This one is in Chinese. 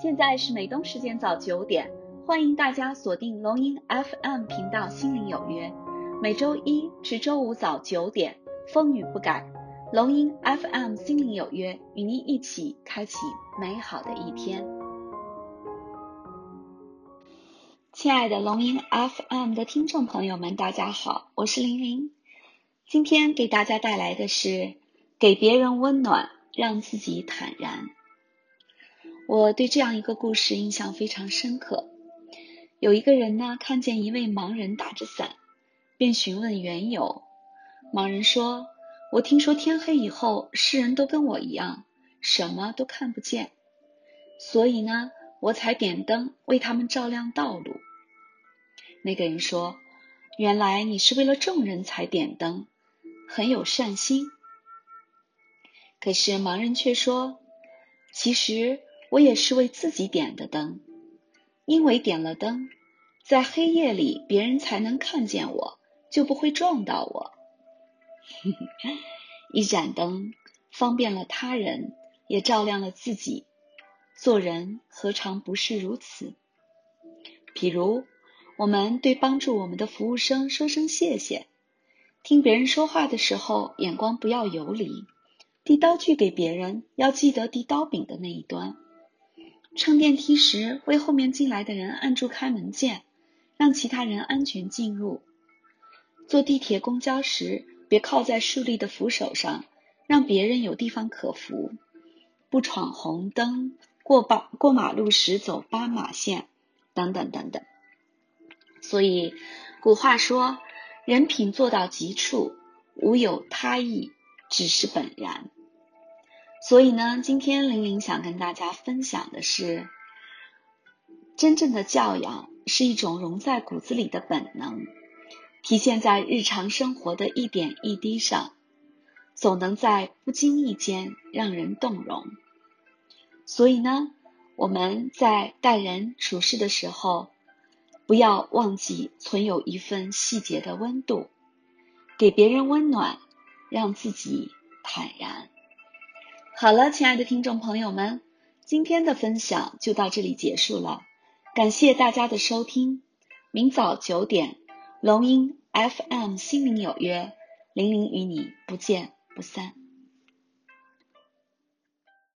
现在是美东时间早九点，欢迎大家锁定龙音 FM 频道《心灵有约》，每周一至周五早九点，风雨不改。龙音 FM《心灵有约》与您一起开启美好的一天。亲爱的龙音 FM 的听众朋友们，大家好，我是玲玲。今天给大家带来的是给别人温暖，让自己坦然。我对这样一个故事印象非常深刻。有一个人呢，看见一位盲人打着伞，便询问缘由。盲人说：“我听说天黑以后，世人都跟我一样，什么都看不见，所以呢，我才点灯为他们照亮道路。”那个人说：“原来你是为了众人才点灯，很有善心。”可是盲人却说：“其实……”我也是为自己点的灯，因为点了灯，在黑夜里别人才能看见我，就不会撞到我。一盏灯方便了他人，也照亮了自己。做人何尝不是如此？比如，我们对帮助我们的服务生说声谢谢；听别人说话的时候，眼光不要游离；递刀具给别人，要记得递刀柄的那一端。乘电梯时，为后面进来的人按住开门键，让其他人安全进入；坐地铁、公交时，别靠在竖立的扶手上，让别人有地方可扶；不闯红灯，过马过马路时走斑马线，等等等等。所以，古话说：“人品做到极处，无有他意，只是本然。”所以呢，今天玲玲想跟大家分享的是，真正的教养是一种融在骨子里的本能，体现在日常生活的一点一滴上，总能在不经意间让人动容。所以呢，我们在待人处事的时候，不要忘记存有一份细节的温度，给别人温暖，让自己坦然。好了，亲爱的听众朋友们，今天的分享就到这里结束了，感谢大家的收听。明早九点，龙音 FM 心灵有约，玲玲与你不见不散。